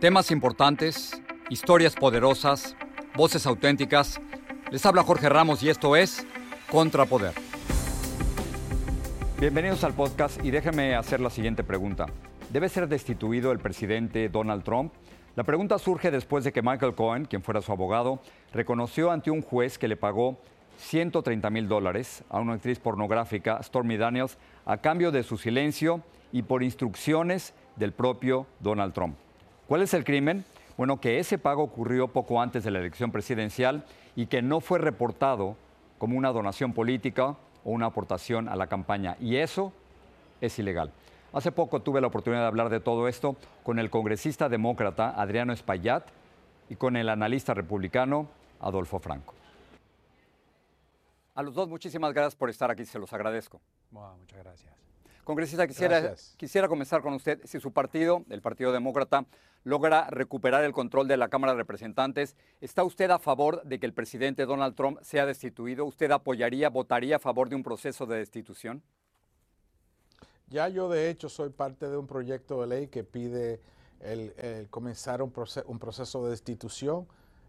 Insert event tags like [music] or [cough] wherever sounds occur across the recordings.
Temas importantes, historias poderosas, voces auténticas. Les habla Jorge Ramos y esto es Contrapoder. Bienvenidos al podcast y déjenme hacer la siguiente pregunta. ¿Debe ser destituido el presidente Donald Trump? La pregunta surge después de que Michael Cohen, quien fuera su abogado, reconoció ante un juez que le pagó 130 mil dólares a una actriz pornográfica, Stormy Daniels, a cambio de su silencio y por instrucciones del propio Donald Trump. ¿Cuál es el crimen? Bueno, que ese pago ocurrió poco antes de la elección presidencial y que no fue reportado como una donación política o una aportación a la campaña. Y eso es ilegal. Hace poco tuve la oportunidad de hablar de todo esto con el congresista demócrata Adriano Espaillat y con el analista republicano Adolfo Franco. A los dos, muchísimas gracias por estar aquí, se los agradezco. muchas gracias. Congresista, quisiera, quisiera comenzar con usted. Si su partido, el Partido Demócrata, logra recuperar el control de la Cámara de Representantes, ¿está usted a favor de que el presidente Donald Trump sea destituido? ¿Usted apoyaría, votaría a favor de un proceso de destitución? Ya yo de hecho soy parte de un proyecto de ley que pide el, comenzar un, proceso de destitución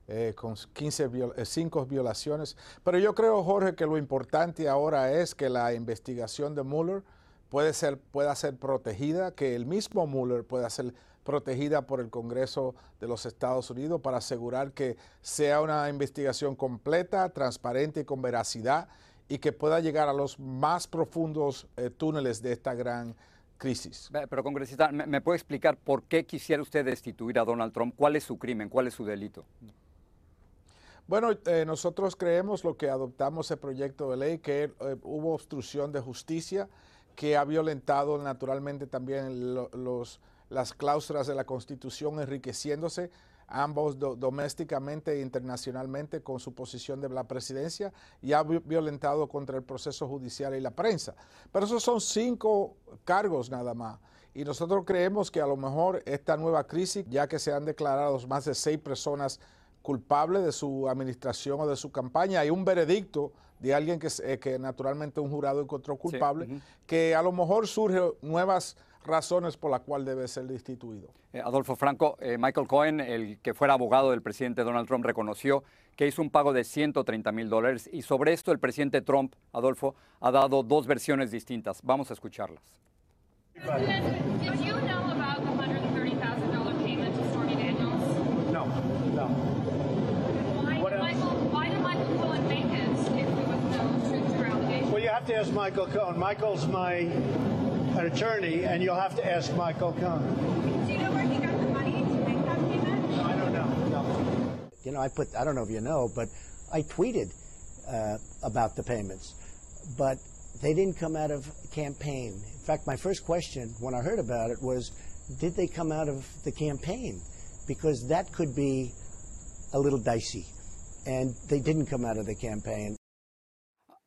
eh, con 15 5 violaciones. Pero yo creo, Jorge, que lo importante ahora es que la investigación de Mueller puede ser, pueda ser protegida, que el mismo Mueller pueda ser protegida por el Congreso de los Estados Unidos para asegurar que sea una investigación completa, transparente y con veracidad y que pueda llegar a los más profundos eh, túneles de esta gran crisis. Pero, congresista, ¿me, puede explicar por qué quisiera usted destituir a Donald Trump? ¿Cuál es su crimen? ¿Cuál es su delito? Bueno, eh, nosotros creemos lo que adoptamos el proyecto de ley, que eh, hubo obstrucción de justicia, que ha violentado naturalmente también los, las cláusulas de la Constitución, enriqueciéndose ambos domésticamente e internacionalmente con su posición de la presidencia y ha violentado contra el proceso judicial y la prensa. Pero esos son cinco cargos nada más. Y nosotros creemos que a lo mejor esta nueva crisis, ya que se han declarado más de seis personas culpables de su administración o de su campaña, hay un veredicto de alguien que, eh, que naturalmente un jurado encontró culpable, que a lo mejor surgen nuevas razones por las cuales debe ser destituido. Eh, Adolfo Franco, eh, Michael Cohen, el que fuera abogado del presidente Donald Trump, reconoció que hizo un pago de 130 mil dólares y sobre esto el presidente Trump, Adolfo, ha dado dos versiones distintas. Vamos a escucharlas. Have to ask Michael Cohen. Michael's my attorney, and you'll have to ask Michael Cohen. Do you know where he got the money to make that payment? No, I don't know. No. You know, I put, I don't know if you know, but I tweeted uh, about the payments, but they didn't come out of campaign. In fact, my first question when I heard about it was, did they come out of the campaign? Because that could be a little dicey. And they didn't come out of the campaign.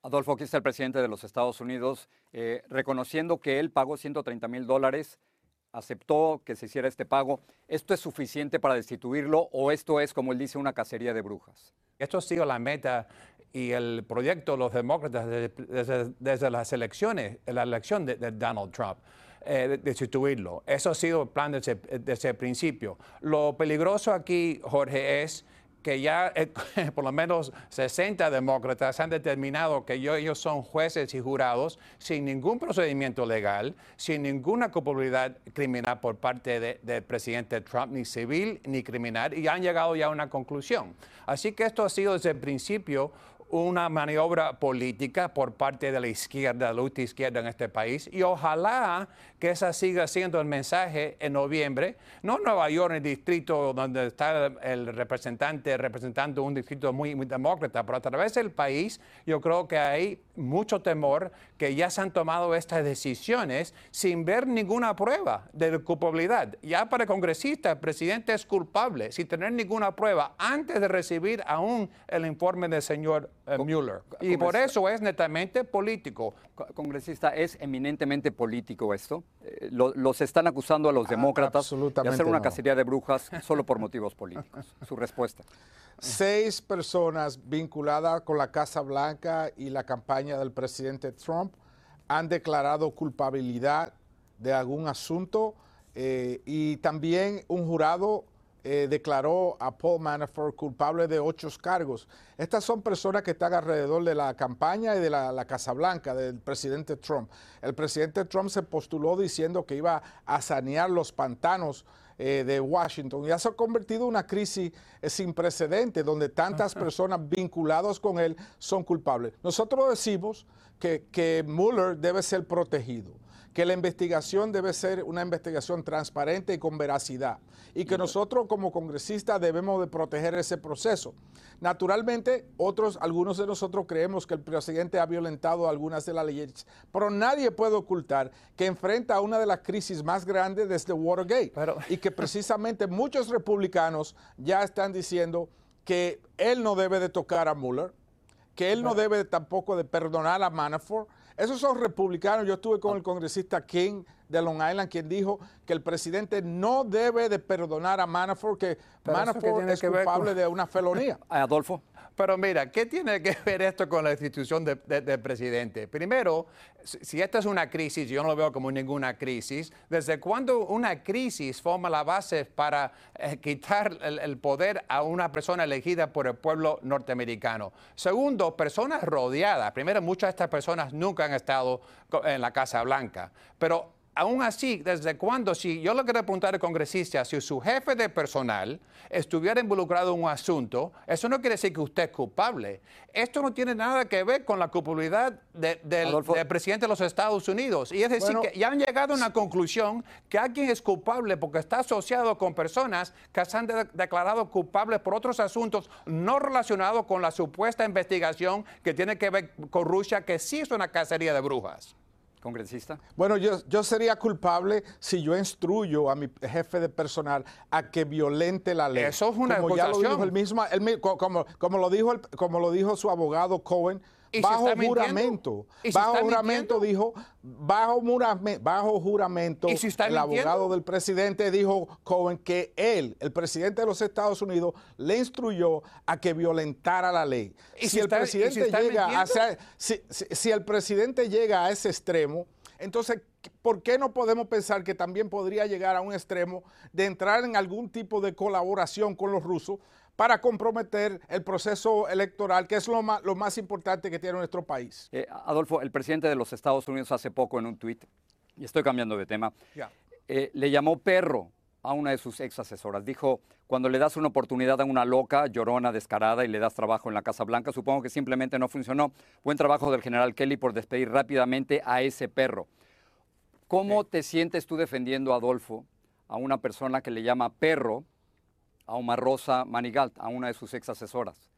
Adolfo, aquí el presidente de los Estados Unidos eh, reconociendo que él pagó 130 mil dólares aceptó que se hiciera este pago. ¿Esto es suficiente para destituirlo o esto es, como él dice, una cacería de brujas? Esto ha sido la meta y el proyecto de los demócratas desde, desde- las elecciones, la elección de, Donald Trump. eh, de- destituirlo. Eso ha sido el plan desde, desde el principio. Lo peligroso aquí, Jorge, es que ya eh, [laughs] por lo menos 60 demócratas han determinado que yo- ellos son jueces y jurados sin ningún procedimiento legal, sin ninguna culpabilidad criminal por parte de- del presidente Trump, ni civil ni criminal, y han llegado ya a una conclusión. Así que esto ha sido desde el principio una maniobra política por parte de la izquierda, la ultra izquierda en este país, y ojalá que esa siga siendo el mensaje en noviembre, no en Nueva York, en el distrito donde está el, representante representando un distrito muy, muy demócrata, pero a través del país yo creo que hay mucho temor que ya se han tomado estas decisiones sin ver ninguna prueba de culpabilidad. Ya para el congresista, el presidente es culpable sin tener ninguna prueba antes de recibir aún el informe del señor eh, Mueller. Y por eso es netamente político. Co- Congresista, ¿es eminentemente político esto? Eh, lo- los están acusando a los demócratas de hacer una no. cacería de brujas solo por motivos políticos. [laughs] Su respuesta. seis personas vinculadas con la Casa Blanca y la campaña del presidente Trump han declarado culpabilidad de algún asunto eh, y también un jurado eh, declaró a Paul Manafort culpable de ocho cargos. Estas son personas que están alrededor de la campaña y de la, la Casa Blanca del presidente Trump. El presidente Trump se postuló diciendo que iba a sanear los pantanos eh, de Washington. Ya se ha convertido en una crisis eh, sin precedentes donde tantas personas vinculadas con él son culpables. Nosotros decimos que, que Mueller debe ser protegido, que la investigación debe ser una investigación transparente y con veracidad y que nosotros como congresistas debemos de proteger ese proceso. Naturalmente, otros, algunos de nosotros creemos que el presidente ha violentado algunas de las leyes, pero nadie puede ocultar que enfrenta una de las crisis más grandes desde Watergate y que precisamente muchos republicanos ya están diciendo que él no debe de tocar a Mueller, que él no debe tampoco de perdonar a Manafort. Esos son republicanos. Yo estuve con el congresista King de Long Island, quien dijo que el presidente no debe de perdonar a Manafort, que Pero Manafort es que culpable con- de una felonía. [laughs] Adolfo. Pero mira, ¿qué tiene que [laughs] ver esto con la institución de- de- del presidente? Primero, si esta es una crisis, yo no lo veo como ninguna crisis, ¿desde cuándo una crisis forma la base para eh, quitar el, el poder a una persona elegida por el pueblo norteamericano? Segundo, personas rodeadas. Primero, muchas de estas personas nunca han estado en la Casa Blanca, pero Aún así, ¿desde cuándo? Si yo le quiero preguntar al congresista, si su jefe de personal estuviera involucrado en un asunto, eso no quiere decir que usted es culpable. Esto no tiene nada que ver con la culpabilidad de- del, Adolfo. del presidente de los Estados Unidos. Y es decir, Bueno, que ya han llegado a una conclusión que alguien es culpable porque está asociado con personas que se han de- declarado culpables por otros asuntos no relacionados con la supuesta investigación que tiene que ver con Rusia, que sí es una cacería de brujas. Congresista. Bueno, yo, yo sería culpable si yo instruyo a mi jefe de personal a que violente la ley. Eso es una como ya lo acusación. dijo el mismo, co- como, como lo dijo el- como lo dijo su abogado Cohen, ¿Y si bajo juramento, ¿Y si bajo juramento dijo, bajo, bajo juramento, ¿Y si está el mintiendo? abogado del presidente dijo Cohen que él, el presidente de los Estados Unidos, le instruyó a que violentara la ley. ¿Y si, el está- y si presidente llega si el presidente llega a ese extremo, entonces, ¿por qué no podemos pensar que también podría llegar a un extremo de entrar en algún tipo de colaboración con los rusos para comprometer el proceso electoral, que es lo más, lo más importante que tiene nuestro país? Eh, Adolfo, el presidente de los Estados Unidos hace poco en un tuit, y estoy cambiando de tema, eh, le llamó perro a una de sus ex asesoras. Dijo, cuando le das una oportunidad a una loca, llorona, descarada y le das trabajo en la Casa Blanca, supongo que simplemente no funcionó. Buen trabajo del general Kelly por despedir rápidamente a ese perro. ¿Cómo te sientes tú defendiendo, Adolfo, a una persona que le llama perro a Omar Rosa Manigalt, a una de sus ex asesoras?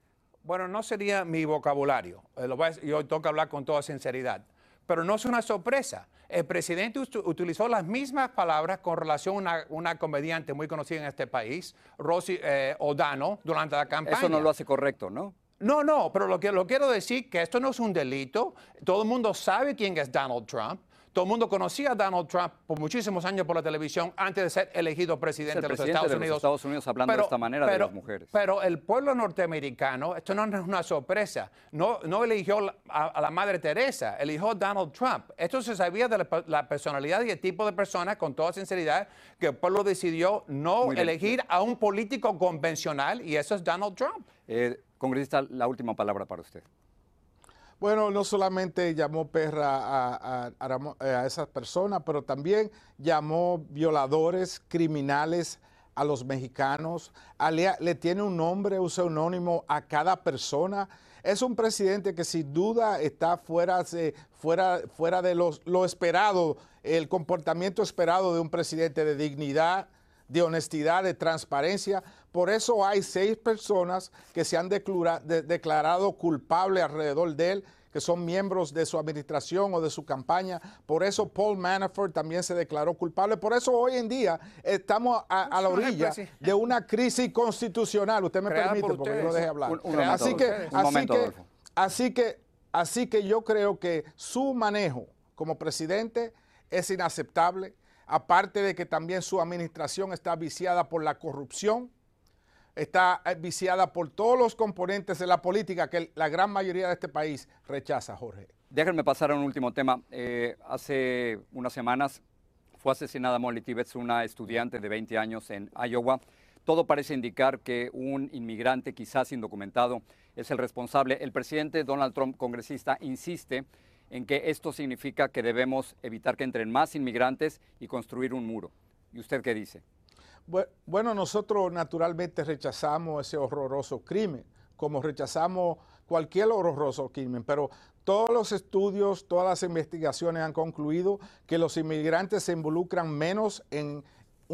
Bueno, no sería mi vocabulario. Lo voy a decir- yo tengo que hablar con toda sinceridad. Pero no es una sorpresa. El presidente utilizó las mismas palabras con relación a una, una comediante muy conocida en este país, Rosy eh, O'Donnell, durante la campaña. Eso no lo hace correcto, ¿no? No, no, pero lo que lo quiero decir que esto no es un delito. Todo el mundo sabe quién es Donald Trump. Todo el mundo conocía a Donald Trump por muchísimos años por la televisión antes de ser elegido presidente, Es el de los Estados de los Unidos. Estados Unidos hablando de esta manera de las mujeres. Pero el pueblo norteamericano, esto no es una sorpresa, no, no eligió a, a la Madre Teresa, eligió a Donald Trump. Esto se sabía de la, pe- la personalidad y el tipo de persona, con toda sinceridad, que el pueblo decidió no elegir a un político convencional y eso es Donald Trump. Eh, congresista, la última palabra para usted. Bueno, no solamente llamó perra eh, a esas personas, pero también llamó violadores, criminales a los mexicanos, le, le tiene un nombre, un seudónimo a cada persona. Es un presidente que sin duda está fuera, de- fuera, fuera de los- lo esperado, el comportamiento esperado de un presidente de dignidad, de honestidad, de transparencia. Por eso hay seis personas que se han declara- de- declarado culpables alrededor de él, que son miembros de su administración o de su campaña. Por eso Paul Manafort también se declaró culpable. Por eso hoy en día estamos a, a la orilla de una crisis constitucional. Usted me Creada permite por porque yo lo dejé hablar. Un- un momento, así que, así momento, que, así que, así que yo creo que su manejo como presidente es inaceptable. Aparte de que también su administración está viciada por la corrupción, está eh, viciada por todos los componentes de la política que la gran mayoría de este país rechaza, Jorge. Déjenme pasar a un último tema. Eh, hace unas semanas fue asesinada Molly Tibbetts, una estudiante de 20 años en Iowa. Todo parece indicar que un inmigrante, quizás indocumentado, es el responsable. El presidente Donald Trump, congresista, insiste en que esto significa que debemos evitar que entren más inmigrantes y construir un muro. ¿Y usted qué dice? Bue- Bueno, nosotros naturalmente rechazamos ese horroroso crimen, como rechazamos cualquier horroroso crimen, pero todos los estudios, todas las investigaciones han concluido que los inmigrantes se involucran menos en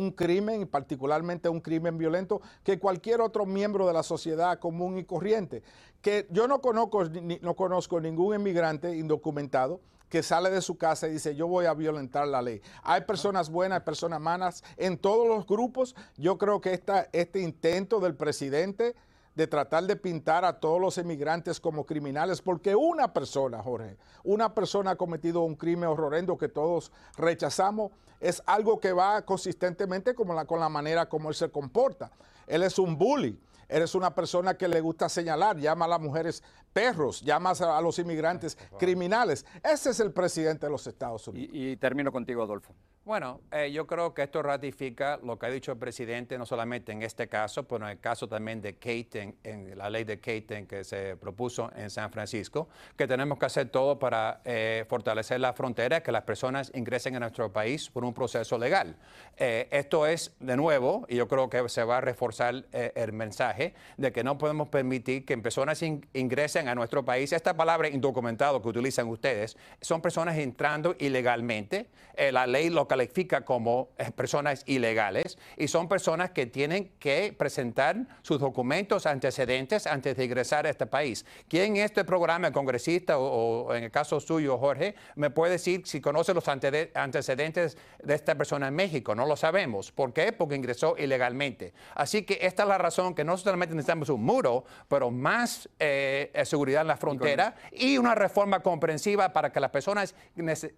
un crimen, particularmente un crimen violento, que cualquier otro miembro de la sociedad común y corriente. Que yo no conozco, ni- no conozco ningún inmigrante indocumentado que sale de su casa y dice, yo voy a violentar la ley. Hay personas buenas, hay personas malas en todos los grupos. Yo creo que esta, este intento del presidente de tratar de pintar a todos los inmigrantes como criminales, porque una persona, Jorge, una persona ha cometido un crimen horrendo que todos rechazamos, es algo que va consistentemente como la- con la manera como él se comporta. Él es un bully. Eres una persona que le gusta señalar, llama a las mujeres perros, llama a a los inmigrantes criminales. Ese es el presidente de los Estados Unidos. Y, y termino contigo, Adolfo. Bueno, eh, yo creo que esto ratifica lo que ha dicho el presidente, no solamente en este caso, pero en el caso también de Kate, en, la ley de Kate que se propuso en San Francisco, que tenemos que hacer todo para eh, fortalecer la frontera, que las personas ingresen a nuestro país por un proceso legal. Eh, esto es, de nuevo, y yo creo que se va a reforzar eh, el mensaje de que no podemos permitir que personas in- ingresen a nuestro país. Esta palabra indocumentado que utilizan ustedes son personas entrando ilegalmente. La ley lo califica como eh, personas ilegales y son personas que tienen que presentar sus documentos antecedentes antes de ingresar a este país. ¿Quién en este programa, el congresista o, o en el caso suyo, Jorge, me puede decir si conoce los antecedentes de esta persona en México? No lo sabemos. ¿Por qué? Porque ingresó ilegalmente. Así que esta es la razón que no solamente necesitamos un muro, pero más eh, eh, seguridad en la frontera y una reforma comprensiva para que las personas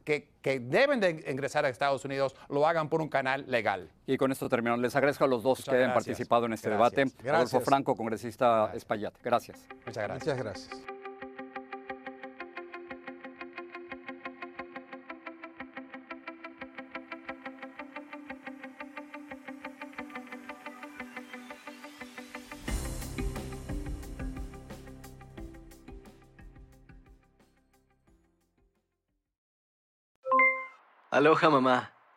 que, que deben de ingresar a Estados Unidos lo hagan por un canal legal. Y con esto termino. Les agradezco a los dos Muchas que hayan gracias. participado en este Gracias. debate. Adolfo Gracias. Franco, congresista Espaillat. Gracias. Muchas gracias. Muchas gracias. Aloha mamá,